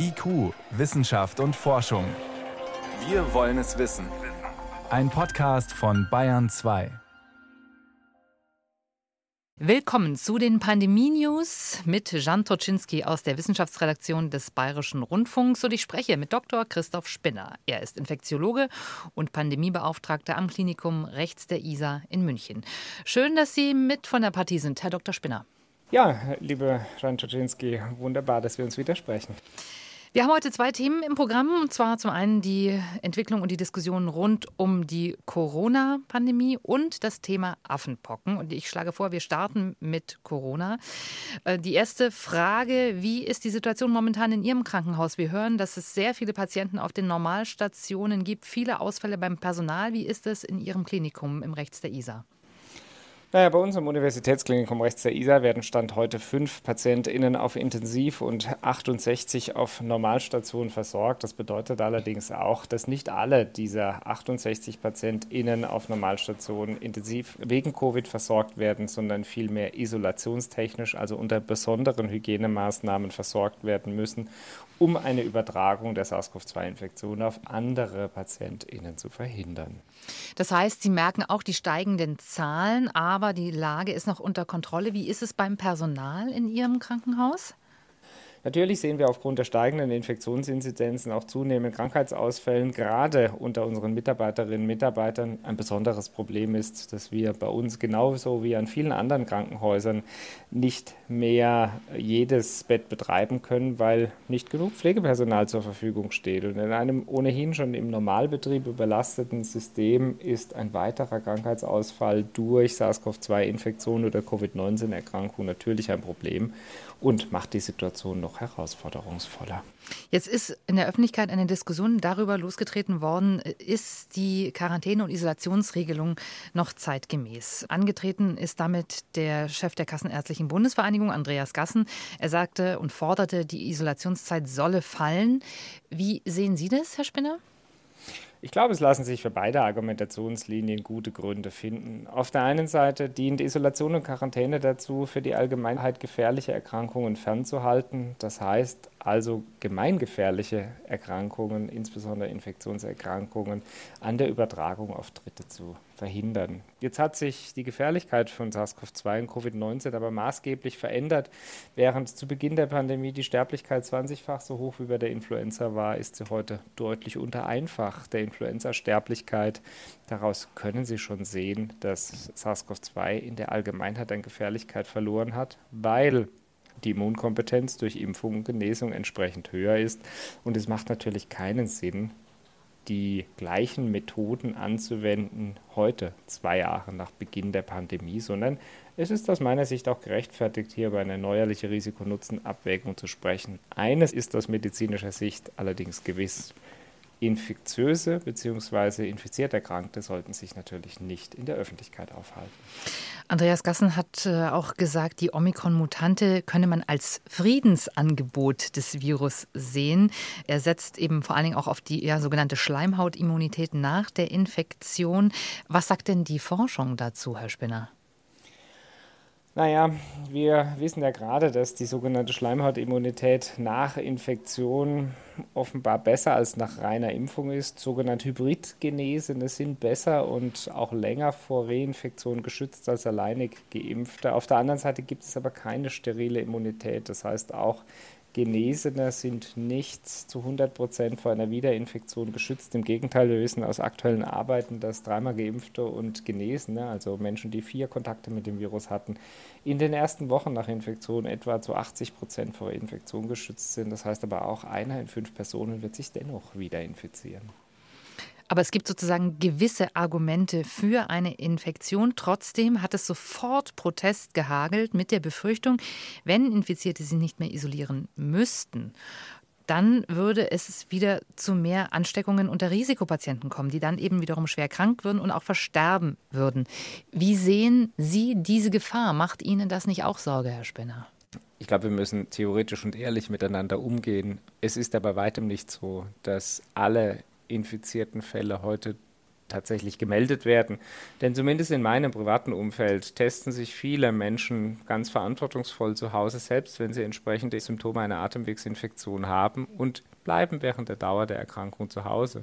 IQ, Wissenschaft und Forschung. Wir wollen es wissen. Ein Podcast von Bayern 2. Willkommen zu den Pandemie-News mit Jan Toczynski aus der Wissenschaftsredaktion des Bayerischen Rundfunks und ich spreche mit Dr. Christoph Spinner. Er ist Infektiologe und Pandemiebeauftragter am Klinikum rechts der ISA in München. Schön, dass Sie mit von der Partie sind, Herr Dr. Spinner. Ja, liebe Jan Toczynski, wunderbar, dass wir uns widersprechen. Wir haben heute zwei Themen im Programm, und zwar zum einen die Entwicklung und die Diskussion rund um die Corona-Pandemie und das Thema Affenpocken. Und ich schlage vor, wir starten mit Corona. Äh, die erste Frage, wie ist die Situation momentan in Ihrem Krankenhaus? Wir hören, dass es sehr viele Patienten auf den Normalstationen gibt, viele Ausfälle beim Personal. Wie ist es in Ihrem Klinikum im Rechts der ISA? Naja, bei uns im Universitätsklinikum rechts der ISA werden Stand heute fünf PatientInnen auf Intensiv und 68 auf Normalstation versorgt. Das bedeutet allerdings auch, dass nicht alle dieser 68 PatientInnen auf Normalstation intensiv wegen Covid versorgt werden, sondern vielmehr isolationstechnisch, also unter besonderen Hygienemaßnahmen versorgt werden müssen, um eine Übertragung der SARS-CoV-2-Infektion auf andere PatientInnen zu verhindern. Das heißt, Sie merken auch die steigenden Zahlen, aber die Lage ist noch unter Kontrolle. Wie ist es beim Personal in Ihrem Krankenhaus? Natürlich sehen wir aufgrund der steigenden Infektionsinzidenzen auch zunehmend Krankheitsausfällen. Gerade unter unseren Mitarbeiterinnen und Mitarbeitern ein besonderes Problem ist, dass wir bei uns genauso wie an vielen anderen Krankenhäusern nicht mehr jedes Bett betreiben können, weil nicht genug Pflegepersonal zur Verfügung steht. Und in einem ohnehin schon im Normalbetrieb überlasteten System ist ein weiterer Krankheitsausfall durch SARS-CoV-2-Infektion oder Covid-19-Erkrankung natürlich ein Problem und macht die Situation noch herausforderungsvoller. Jetzt ist in der Öffentlichkeit eine Diskussion darüber losgetreten worden, ist die Quarantäne- und Isolationsregelung noch zeitgemäß? Angetreten ist damit der Chef der Kassenärztlichen Bundesvereinigung, Andreas Gassen. Er sagte und forderte, die Isolationszeit solle fallen. Wie sehen Sie das, Herr Spinner? Ich glaube, es lassen sich für beide Argumentationslinien gute Gründe finden. Auf der einen Seite dient Isolation und Quarantäne dazu, für die Allgemeinheit gefährliche Erkrankungen fernzuhalten. Das heißt also gemeingefährliche Erkrankungen, insbesondere Infektionserkrankungen, an der Übertragung auf Dritte zu verhindern. Jetzt hat sich die Gefährlichkeit von SARS-CoV-2 und Covid-19 aber maßgeblich verändert. Während zu Beginn der Pandemie die Sterblichkeit 20-fach so hoch wie bei der Influenza war, ist sie heute deutlich unter einfach der Influenza-Sterblichkeit. Daraus können Sie schon sehen, dass SARS-CoV-2 in der Allgemeinheit an Gefährlichkeit verloren hat, weil die Immunkompetenz durch Impfung und Genesung entsprechend höher ist. Und es macht natürlich keinen Sinn, die gleichen Methoden anzuwenden heute, zwei Jahre nach Beginn der Pandemie, sondern es ist aus meiner Sicht auch gerechtfertigt, hier über eine neuerliche Risiko-Nutzen-Abwägung zu sprechen. Eines ist aus medizinischer Sicht allerdings gewiss. Infektiöse bzw. infiziert Erkrankte sollten sich natürlich nicht in der Öffentlichkeit aufhalten. Andreas Gassen hat äh, auch gesagt, die Omikron-Mutante könne man als Friedensangebot des Virus sehen. Er setzt eben vor allen Dingen auch auf die ja, sogenannte Schleimhautimmunität nach der Infektion. Was sagt denn die Forschung dazu, Herr Spinner? Naja, wir wissen ja gerade, dass die sogenannte Schleimhautimmunität nach Infektion offenbar besser als nach reiner Impfung ist. Sogenannte Hybridgenesene sind besser und auch länger vor Reinfektion geschützt als alleinig Geimpfte. Auf der anderen Seite gibt es aber keine sterile Immunität. Das heißt, auch Genesene sind nicht zu 100 Prozent vor einer Wiederinfektion geschützt. Im Gegenteil, wir wissen aus aktuellen Arbeiten, dass dreimal Geimpfte und Genesene, also Menschen, die vier Kontakte mit dem Virus hatten, in den ersten Wochen nach Infektion etwa zu 80 Prozent vor Infektion geschützt sind. Das heißt aber auch, einer in fünf Personen wird sich dennoch wieder infizieren. Aber es gibt sozusagen gewisse Argumente für eine Infektion. Trotzdem hat es sofort Protest gehagelt mit der Befürchtung, wenn Infizierte sie nicht mehr isolieren müssten, dann würde es wieder zu mehr Ansteckungen unter Risikopatienten kommen, die dann eben wiederum schwer krank würden und auch versterben würden. Wie sehen Sie diese Gefahr? Macht Ihnen das nicht auch Sorge, Herr Spinner? Ich glaube, wir müssen theoretisch und ehrlich miteinander umgehen. Es ist aber weitem nicht so, dass alle infizierten Fälle heute tatsächlich gemeldet werden. Denn zumindest in meinem privaten Umfeld testen sich viele Menschen ganz verantwortungsvoll zu Hause, selbst wenn sie entsprechende Symptome einer Atemwegsinfektion haben und bleiben während der Dauer der Erkrankung zu Hause.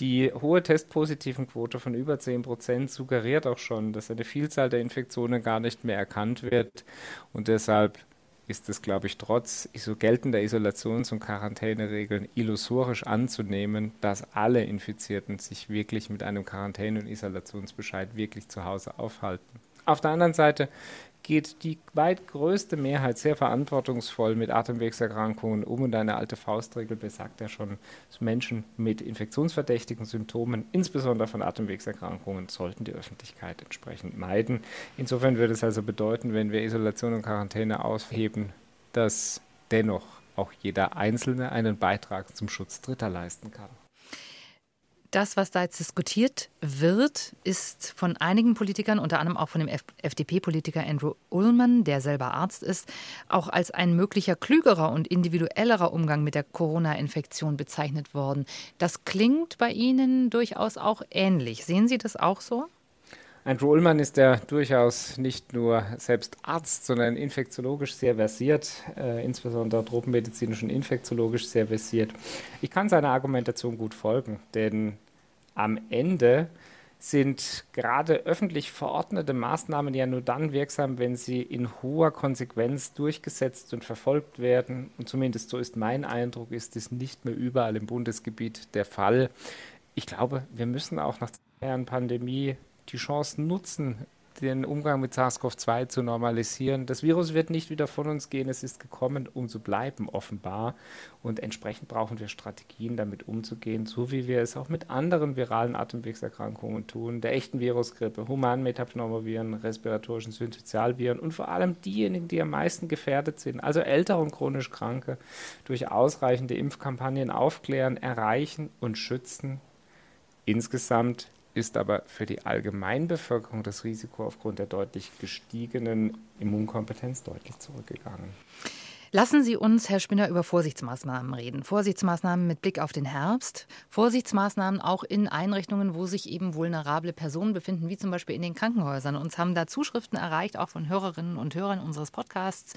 Die hohe testpositiven Quote von über 10 Prozent suggeriert auch schon, dass eine Vielzahl der Infektionen gar nicht mehr erkannt wird und deshalb ist es, glaube ich, trotz so geltender Isolations- und Quarantäneregeln illusorisch anzunehmen, dass alle Infizierten sich wirklich mit einem Quarantäne- und Isolationsbescheid wirklich zu Hause aufhalten. Auf der anderen Seite geht die weit größte Mehrheit sehr verantwortungsvoll mit Atemwegserkrankungen um und eine alte Faustregel besagt ja schon, dass Menschen mit infektionsverdächtigen Symptomen, insbesondere von Atemwegserkrankungen, sollten die Öffentlichkeit entsprechend meiden. Insofern würde es also bedeuten, wenn wir Isolation und Quarantäne ausheben, dass dennoch auch jeder Einzelne einen Beitrag zum Schutz Dritter leisten kann. Das, was da jetzt diskutiert wird, ist von einigen Politikern, unter anderem auch von dem FDP-Politiker Andrew Ullman, der selber Arzt ist, auch als ein möglicher klügerer und individuellerer Umgang mit der Corona-Infektion bezeichnet worden. Das klingt bei Ihnen durchaus auch ähnlich. Sehen Sie das auch so? Andrew Ullmann ist ja durchaus nicht nur selbst Arzt, sondern infektiologisch sehr versiert, äh, insbesondere tropenmedizinisch und infektiologisch sehr versiert. Ich kann seiner Argumentation gut folgen, denn am Ende sind gerade öffentlich verordnete Maßnahmen ja nur dann wirksam, wenn sie in hoher Konsequenz durchgesetzt und verfolgt werden. Und zumindest so ist mein Eindruck, ist es nicht mehr überall im Bundesgebiet der Fall. Ich glaube, wir müssen auch nach zwei Jahren Pandemie die Chance nutzen, den Umgang mit SARS-CoV-2 zu normalisieren. Das Virus wird nicht wieder von uns gehen, es ist gekommen, um zu bleiben, offenbar. Und entsprechend brauchen wir Strategien, damit umzugehen, so wie wir es auch mit anderen viralen Atemwegserkrankungen tun, der echten Virusgrippe, humanen Metapneumoviren, respiratorischen Synsozialviren und vor allem diejenigen, die am meisten gefährdet sind, also ältere und chronisch Kranke, durch ausreichende Impfkampagnen aufklären, erreichen und schützen. Insgesamt ist aber für die Allgemeinbevölkerung das Risiko aufgrund der deutlich gestiegenen Immunkompetenz deutlich zurückgegangen. Lassen Sie uns, Herr Spinner, über Vorsichtsmaßnahmen reden. Vorsichtsmaßnahmen mit Blick auf den Herbst. Vorsichtsmaßnahmen auch in Einrichtungen, wo sich eben vulnerable Personen befinden, wie zum Beispiel in den Krankenhäusern. Uns haben da Zuschriften erreicht, auch von Hörerinnen und Hörern unseres Podcasts,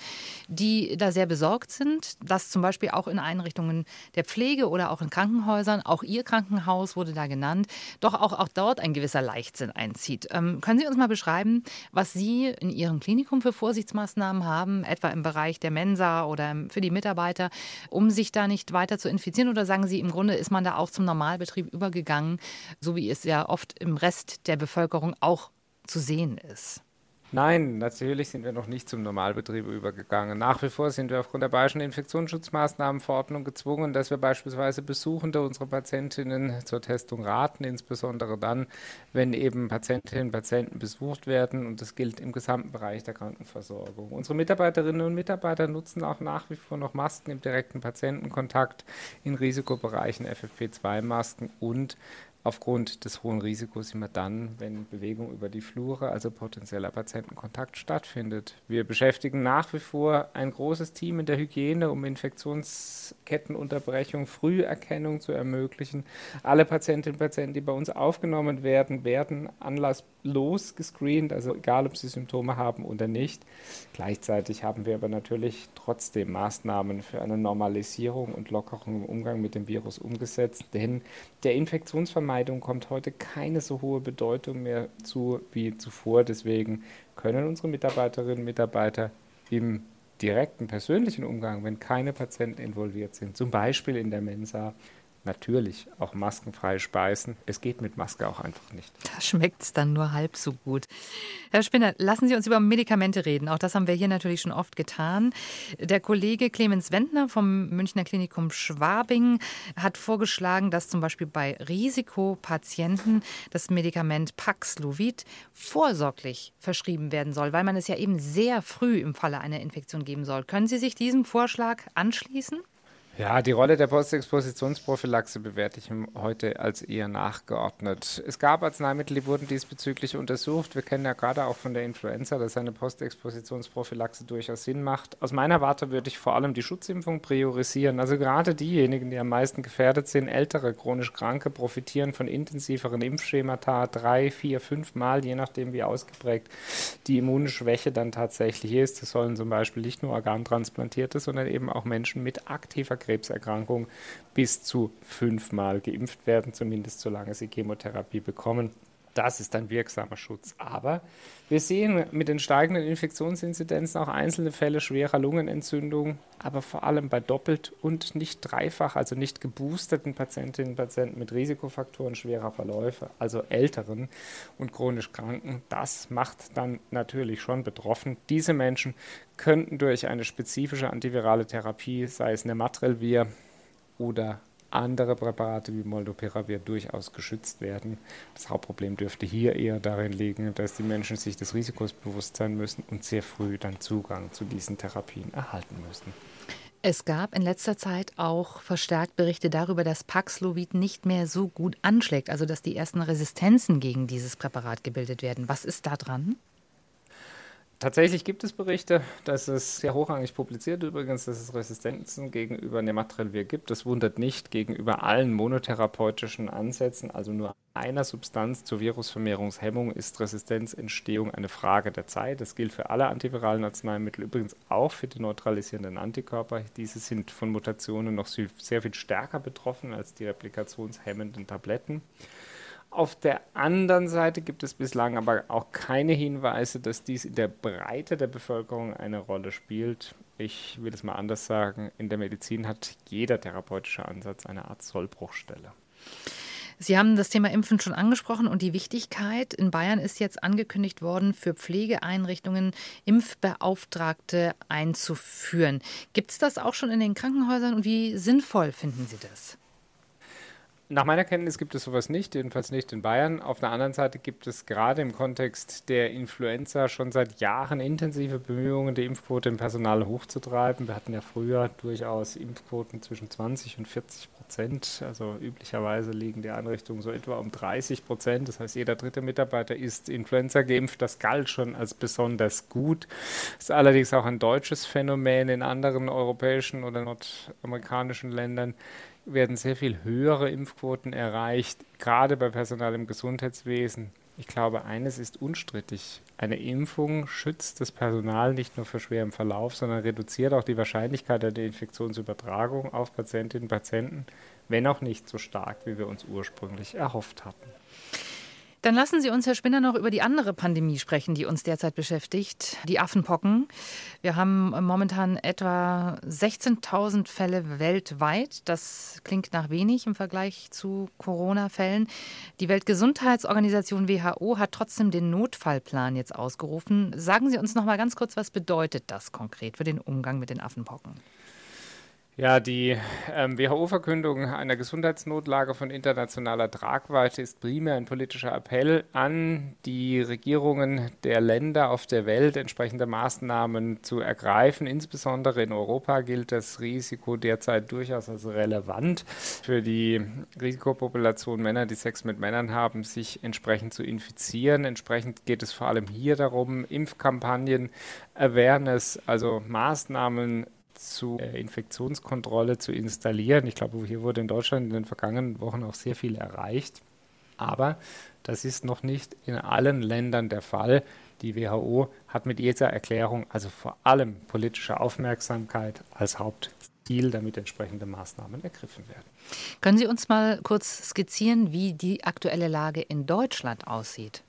die da sehr besorgt sind, dass zum Beispiel auch in Einrichtungen der Pflege oder auch in Krankenhäusern, auch Ihr Krankenhaus wurde da genannt, doch auch, auch dort ein gewisser Leichtsinn einzieht. Ähm, können Sie uns mal beschreiben, was Sie in Ihrem Klinikum für Vorsichtsmaßnahmen haben, etwa im Bereich der Mensa oder für die Mitarbeiter, um sich da nicht weiter zu infizieren? Oder sagen Sie, im Grunde ist man da auch zum Normalbetrieb übergegangen, so wie es ja oft im Rest der Bevölkerung auch zu sehen ist? Nein, natürlich sind wir noch nicht zum Normalbetrieb übergegangen. Nach wie vor sind wir aufgrund der Bayerischen Infektionsschutzmaßnahmenverordnung gezwungen, dass wir beispielsweise Besuchende unsere Patientinnen zur Testung raten, insbesondere dann, wenn eben Patientinnen und Patienten besucht werden und das gilt im gesamten Bereich der Krankenversorgung. Unsere Mitarbeiterinnen und Mitarbeiter nutzen auch nach wie vor noch Masken im direkten Patientenkontakt in Risikobereichen, FFP2-Masken und aufgrund des hohen Risikos immer dann, wenn Bewegung über die Flure, also potenzieller Patientenkontakt stattfindet. Wir beschäftigen nach wie vor ein großes Team in der Hygiene, um Infektionskettenunterbrechung, Früherkennung zu ermöglichen. Alle Patientinnen und Patienten, die bei uns aufgenommen werden, werden anlasslos gescreent, also egal, ob sie Symptome haben oder nicht. Gleichzeitig haben wir aber natürlich trotzdem Maßnahmen für eine Normalisierung und Lockerung im Umgang mit dem Virus umgesetzt, denn der Infektionsvermeidung Vermeidung kommt heute keine so hohe Bedeutung mehr zu wie zuvor. Deswegen können unsere Mitarbeiterinnen und Mitarbeiter im direkten persönlichen Umgang, wenn keine Patienten involviert sind, zum Beispiel in der Mensa, natürlich auch maskenfrei speisen. Es geht mit Maske auch einfach nicht. Da schmeckt es dann nur halb so gut. Herr Spinner, lassen Sie uns über Medikamente reden. Auch das haben wir hier natürlich schon oft getan. Der Kollege Clemens Wendner vom Münchner Klinikum Schwabing hat vorgeschlagen, dass zum Beispiel bei Risikopatienten das Medikament Paxlovid vorsorglich verschrieben werden soll, weil man es ja eben sehr früh im Falle einer Infektion geben soll. Können Sie sich diesem Vorschlag anschließen? Ja, die Rolle der Postexpositionsprophylaxe bewerte ich heute als eher nachgeordnet. Es gab Arzneimittel, die wurden diesbezüglich untersucht. Wir kennen ja gerade auch von der Influenza, dass eine Postexpositionsprophylaxe durchaus Sinn macht. Aus meiner Warte würde ich vor allem die Schutzimpfung priorisieren. Also gerade diejenigen, die am meisten gefährdet sind, ältere chronisch Kranke, profitieren von intensiveren Impfschemata drei, vier, fünf Mal, je nachdem wie ausgeprägt die Immunschwäche dann tatsächlich ist. Das sollen zum Beispiel nicht nur Organtransplantierte, sondern eben auch Menschen mit aktiver Krebserkrankung bis zu fünfmal geimpft werden, zumindest solange sie Chemotherapie bekommen. Das ist ein wirksamer Schutz. Aber wir sehen mit den steigenden Infektionsinzidenzen auch einzelne Fälle schwerer Lungenentzündung, aber vor allem bei doppelt und nicht dreifach, also nicht geboosterten Patientinnen und Patienten mit Risikofaktoren schwerer Verläufe, also älteren und chronisch Kranken. Das macht dann natürlich schon betroffen. Diese Menschen könnten durch eine spezifische antivirale Therapie, sei es Nematrelvir oder andere Präparate wie Molnupiravir durchaus geschützt werden. Das Hauptproblem dürfte hier eher darin liegen, dass die Menschen sich des Risikos bewusst sein müssen und sehr früh dann Zugang zu diesen Therapien erhalten müssen. Es gab in letzter Zeit auch verstärkt Berichte darüber, dass Paxlovid nicht mehr so gut anschlägt, also dass die ersten Resistenzen gegen dieses Präparat gebildet werden. Was ist da dran? Tatsächlich gibt es Berichte, dass es sehr hochrangig publiziert übrigens, dass es Resistenzen gegenüber Nematrelvir gibt. Das wundert nicht gegenüber allen monotherapeutischen Ansätzen, also nur einer Substanz zur Virusvermehrungshemmung ist Resistenzentstehung eine Frage der Zeit. Das gilt für alle antiviralen Arzneimittel, übrigens auch für die neutralisierenden Antikörper. Diese sind von Mutationen noch sehr viel stärker betroffen als die replikationshemmenden Tabletten. Auf der anderen Seite gibt es bislang aber auch keine Hinweise, dass dies in der Breite der Bevölkerung eine Rolle spielt. Ich will es mal anders sagen, in der Medizin hat jeder therapeutische Ansatz eine Art Sollbruchstelle. Sie haben das Thema Impfen schon angesprochen und die Wichtigkeit. In Bayern ist jetzt angekündigt worden, für Pflegeeinrichtungen Impfbeauftragte einzuführen. Gibt es das auch schon in den Krankenhäusern und wie sinnvoll finden Sie das? Nach meiner Kenntnis gibt es sowas nicht, jedenfalls nicht in Bayern. Auf der anderen Seite gibt es gerade im Kontext der Influenza schon seit Jahren intensive Bemühungen, die Impfquote im Personal hochzutreiben. Wir hatten ja früher durchaus Impfquoten zwischen 20 und 40 Prozent. Also üblicherweise liegen die Einrichtungen so etwa um 30 Prozent. Das heißt, jeder dritte Mitarbeiter ist Influenza geimpft. Das galt schon als besonders gut. Das ist allerdings auch ein deutsches Phänomen in anderen europäischen oder nordamerikanischen Ländern werden sehr viel höhere Impfquoten erreicht, gerade bei Personal im Gesundheitswesen. Ich glaube, eines ist unstrittig. Eine Impfung schützt das Personal nicht nur vor schwerem Verlauf, sondern reduziert auch die Wahrscheinlichkeit der Infektionsübertragung auf Patientinnen und Patienten, wenn auch nicht so stark, wie wir uns ursprünglich erhofft hatten. Dann lassen Sie uns, Herr Spinner, noch über die andere Pandemie sprechen, die uns derzeit beschäftigt, die Affenpocken. Wir haben momentan etwa 16.000 Fälle weltweit. Das klingt nach wenig im Vergleich zu Corona-Fällen. Die Weltgesundheitsorganisation WHO hat trotzdem den Notfallplan jetzt ausgerufen. Sagen Sie uns noch mal ganz kurz, was bedeutet das konkret für den Umgang mit den Affenpocken? Ja, die ähm, WHO-Verkündung einer Gesundheitsnotlage von internationaler Tragweite ist primär ein politischer Appell an die Regierungen der Länder auf der Welt, entsprechende Maßnahmen zu ergreifen. Insbesondere in Europa gilt das Risiko derzeit durchaus als relevant für die Risikopopulation Männer, die Sex mit Männern haben, sich entsprechend zu infizieren. Entsprechend geht es vor allem hier darum, Impfkampagnen, Awareness, also Maßnahmen zu äh, Infektionskontrolle zu installieren. Ich glaube, hier wurde in Deutschland in den vergangenen Wochen auch sehr viel erreicht. Aber das ist noch nicht in allen Ländern der Fall. Die WHO hat mit dieser Erklärung also vor allem politische Aufmerksamkeit als Hauptziel, damit entsprechende Maßnahmen ergriffen werden. Können Sie uns mal kurz skizzieren, wie die aktuelle Lage in Deutschland aussieht?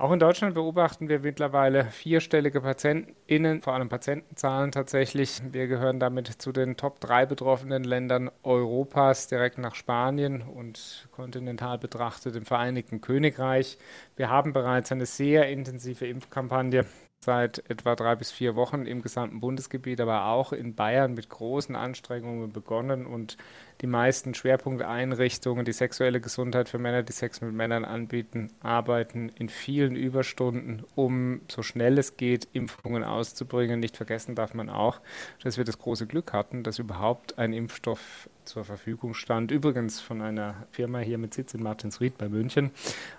Auch in Deutschland beobachten wir mittlerweile vierstellige PatientInnen, vor allem Patientenzahlen tatsächlich. Wir gehören damit zu den Top 3 betroffenen Ländern Europas, direkt nach Spanien und kontinental betrachtet im Vereinigten Königreich. Wir haben bereits eine sehr intensive Impfkampagne seit etwa drei bis vier Wochen im gesamten Bundesgebiet, aber auch in Bayern mit großen Anstrengungen begonnen und die meisten Schwerpunkteinrichtungen, die sexuelle Gesundheit für Männer, die Sex mit Männern anbieten, arbeiten in vielen Überstunden, um so schnell es geht, Impfungen auszubringen. Nicht vergessen darf man auch, dass wir das große Glück hatten, dass überhaupt ein Impfstoff zur Verfügung stand. Übrigens von einer Firma hier mit Sitz in Martinsried bei München.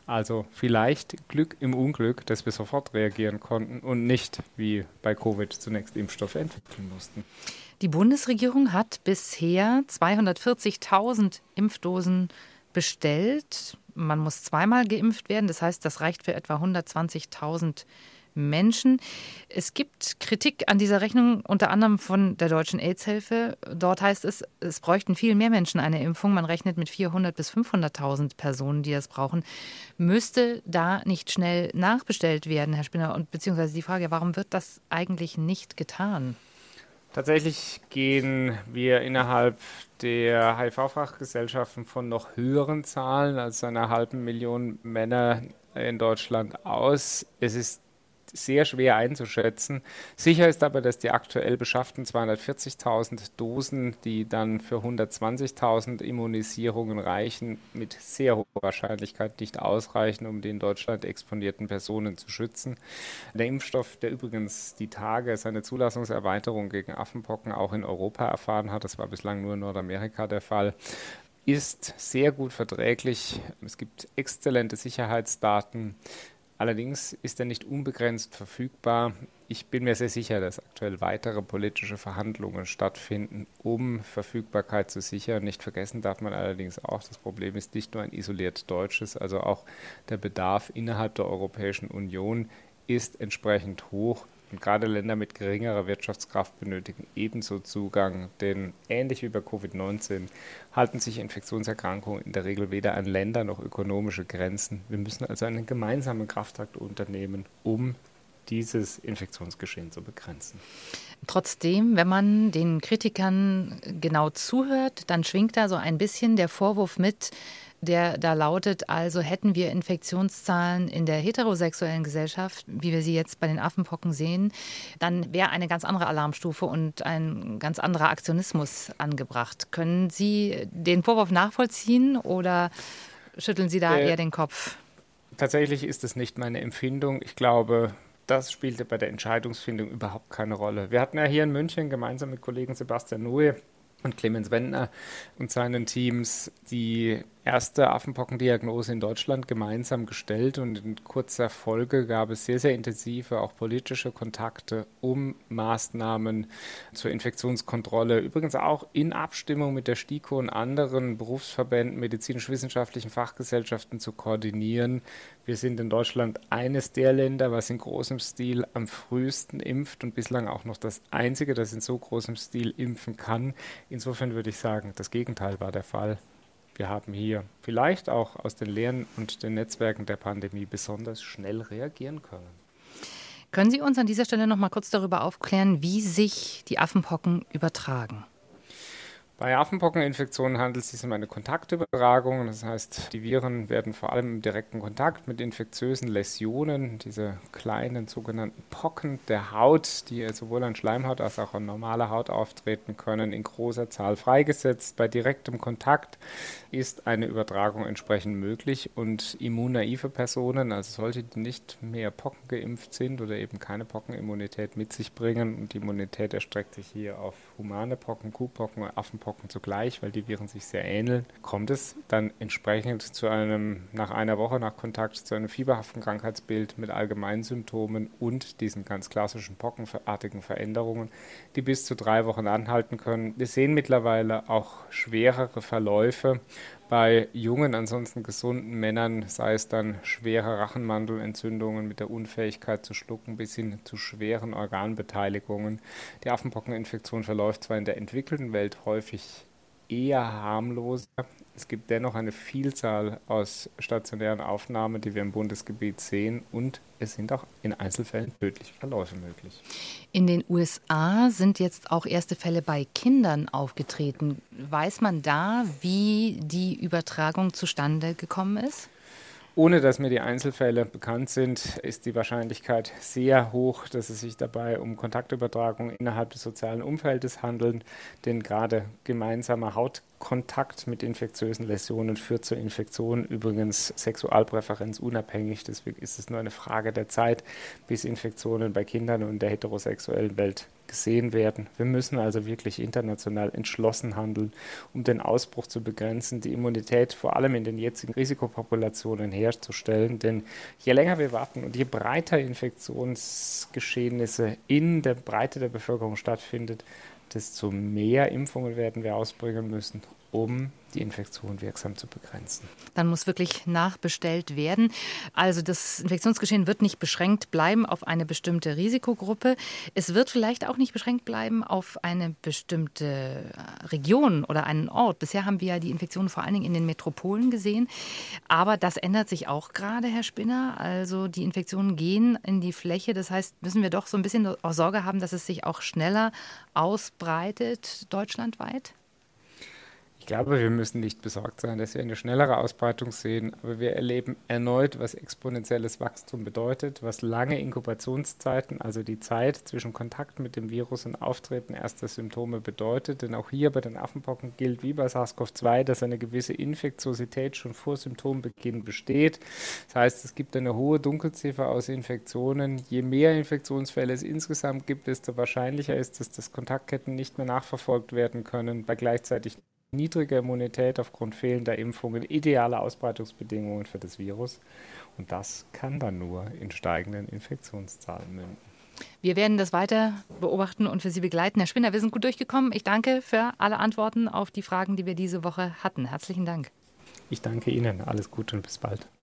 Also vielleicht Glück im Unglück, dass wir sofort reagieren konnten und nicht wie bei Covid zunächst Impfstoff entwickeln mussten. Die Bundesregierung hat bisher 240.000 Impfdosen bestellt. Man muss zweimal geimpft werden. Das heißt, das reicht für etwa 120.000 Menschen. Es gibt Kritik an dieser Rechnung unter anderem von der Deutschen AIDS-Hilfe. Dort heißt es, es bräuchten viel mehr Menschen eine Impfung. Man rechnet mit 400.000 bis 500.000 Personen, die das brauchen. Müsste da nicht schnell nachbestellt werden, Herr Spinner? Und beziehungsweise die Frage, warum wird das eigentlich nicht getan? Tatsächlich gehen wir innerhalb der HIV-Fachgesellschaften von noch höheren Zahlen als einer halben Million Männer in Deutschland aus. Es ist sehr schwer einzuschätzen. Sicher ist aber, dass die aktuell beschafften 240.000 Dosen, die dann für 120.000 Immunisierungen reichen, mit sehr hoher Wahrscheinlichkeit nicht ausreichen, um die in Deutschland exponierten Personen zu schützen. Der Impfstoff, der übrigens die Tage seine Zulassungserweiterung gegen Affenpocken auch in Europa erfahren hat, das war bislang nur in Nordamerika der Fall, ist sehr gut verträglich. Es gibt exzellente Sicherheitsdaten. Allerdings ist er nicht unbegrenzt verfügbar. Ich bin mir sehr sicher, dass aktuell weitere politische Verhandlungen stattfinden, um Verfügbarkeit zu sichern. Nicht vergessen darf man allerdings auch, das Problem ist nicht nur ein isoliert deutsches, also auch der Bedarf innerhalb der Europäischen Union ist entsprechend hoch. Und gerade Länder mit geringerer Wirtschaftskraft benötigen ebenso Zugang, denn ähnlich wie bei Covid-19 halten sich Infektionserkrankungen in der Regel weder an Länder noch ökonomische Grenzen. Wir müssen also einen gemeinsamen Kraftakt unternehmen, um dieses Infektionsgeschehen zu begrenzen. Trotzdem, wenn man den Kritikern genau zuhört, dann schwingt da so ein bisschen der Vorwurf mit, der da lautet, also hätten wir Infektionszahlen in der heterosexuellen Gesellschaft, wie wir sie jetzt bei den Affenpocken sehen, dann wäre eine ganz andere Alarmstufe und ein ganz anderer Aktionismus angebracht. Können Sie den Vorwurf nachvollziehen oder schütteln Sie da äh, eher den Kopf? Tatsächlich ist es nicht meine Empfindung. Ich glaube, das spielte bei der Entscheidungsfindung überhaupt keine Rolle. Wir hatten ja hier in München gemeinsam mit Kollegen Sebastian Nuhe und Clemens Wendner und seinen Teams die erste Affenpockendiagnose in Deutschland gemeinsam gestellt und in kurzer Folge gab es sehr, sehr intensive auch politische Kontakte, um Maßnahmen zur Infektionskontrolle, übrigens auch in Abstimmung mit der STIKO und anderen Berufsverbänden, medizinisch-wissenschaftlichen Fachgesellschaften zu koordinieren. Wir sind in Deutschland eines der Länder, was in großem Stil am frühesten impft und bislang auch noch das einzige, das in so großem Stil impfen kann. Insofern würde ich sagen, das Gegenteil war der Fall. Wir haben hier vielleicht auch aus den Lehren und den Netzwerken der Pandemie besonders schnell reagieren können. Können Sie uns an dieser Stelle noch mal kurz darüber aufklären, wie sich die Affenpocken übertragen? Bei Affenpockeninfektionen handelt es sich um eine Kontaktübertragung. Das heißt, die Viren werden vor allem im direkten Kontakt mit infektiösen Läsionen, diese kleinen sogenannten Pocken der Haut, die sowohl an Schleimhaut als auch an normaler Haut auftreten können, in großer Zahl freigesetzt. Bei direktem Kontakt ist eine Übertragung entsprechend möglich und immunnaive Personen, also solche, die nicht mehr Pocken geimpft sind oder eben keine Pockenimmunität mit sich bringen, und die Immunität erstreckt sich hier auf humane Pocken, Kuhpocken, Affenpocken, Affenpocken zugleich, weil die Viren sich sehr ähneln, kommt es dann entsprechend zu einem, nach einer Woche nach Kontakt, zu einem fieberhaften Krankheitsbild mit allgemeinen Symptomen und diesen ganz klassischen pockenartigen Veränderungen, die bis zu drei Wochen anhalten können. Wir sehen mittlerweile auch schwerere Verläufe bei jungen, ansonsten gesunden Männern, sei es dann schwere Rachenmandelentzündungen mit der Unfähigkeit zu schlucken bis hin zu schweren Organbeteiligungen. Die Affenpockeninfektion verläuft zwar in der entwickelten Welt häufig eher harmloser. Es gibt dennoch eine Vielzahl aus stationären Aufnahmen, die wir im Bundesgebiet sehen und es sind auch in Einzelfällen tödliche Verläufe möglich. In den USA sind jetzt auch erste Fälle bei Kindern aufgetreten. Weiß man da, wie die Übertragung zustande gekommen ist? Ohne dass mir die Einzelfälle bekannt sind, ist die Wahrscheinlichkeit sehr hoch, dass es sich dabei um Kontaktübertragung innerhalb des sozialen Umfeldes handelt, denn gerade gemeinsamer Hautkontakt mit infektiösen Läsionen führt zur Infektion, übrigens sexualpräferenzunabhängig. Deswegen ist es nur eine Frage der Zeit, bis Infektionen bei Kindern und der heterosexuellen Welt gesehen werden. Wir müssen also wirklich international entschlossen handeln, um den Ausbruch zu begrenzen, die Immunität vor allem in den jetzigen Risikopopulationen herzustellen. Denn je länger wir warten und je breiter Infektionsgeschehnisse in der Breite der Bevölkerung stattfindet, desto mehr Impfungen werden wir ausbringen müssen, um die Infektion wirksam zu begrenzen. Dann muss wirklich nachbestellt werden. Also das Infektionsgeschehen wird nicht beschränkt bleiben auf eine bestimmte Risikogruppe. Es wird vielleicht auch nicht beschränkt bleiben auf eine bestimmte Region oder einen Ort. Bisher haben wir ja die Infektionen vor allen Dingen in den Metropolen gesehen. Aber das ändert sich auch gerade, Herr Spinner. Also die Infektionen gehen in die Fläche. Das heißt, müssen wir doch so ein bisschen auch Sorge haben, dass es sich auch schneller ausbreitet deutschlandweit? Glaube, wir müssen nicht besorgt sein, dass wir eine schnellere Ausbreitung sehen, aber wir erleben erneut, was exponentielles Wachstum bedeutet, was lange Inkubationszeiten, also die Zeit zwischen Kontakt mit dem Virus und Auftreten erster Symptome bedeutet. Denn auch hier bei den Affenpocken gilt wie bei SARS-CoV-2, dass eine gewisse Infektiosität schon vor Symptombeginn besteht. Das heißt, es gibt eine hohe Dunkelziffer aus Infektionen. Je mehr Infektionsfälle es insgesamt gibt, desto wahrscheinlicher ist es, dass Kontaktketten nicht mehr nachverfolgt werden können bei gleichzeitig niedrige Immunität aufgrund fehlender Impfungen, ideale Ausbreitungsbedingungen für das Virus. Und das kann dann nur in steigenden Infektionszahlen münden. Wir werden das weiter beobachten und für Sie begleiten. Herr Spinner, wir sind gut durchgekommen. Ich danke für alle Antworten auf die Fragen, die wir diese Woche hatten. Herzlichen Dank. Ich danke Ihnen. Alles Gute und bis bald.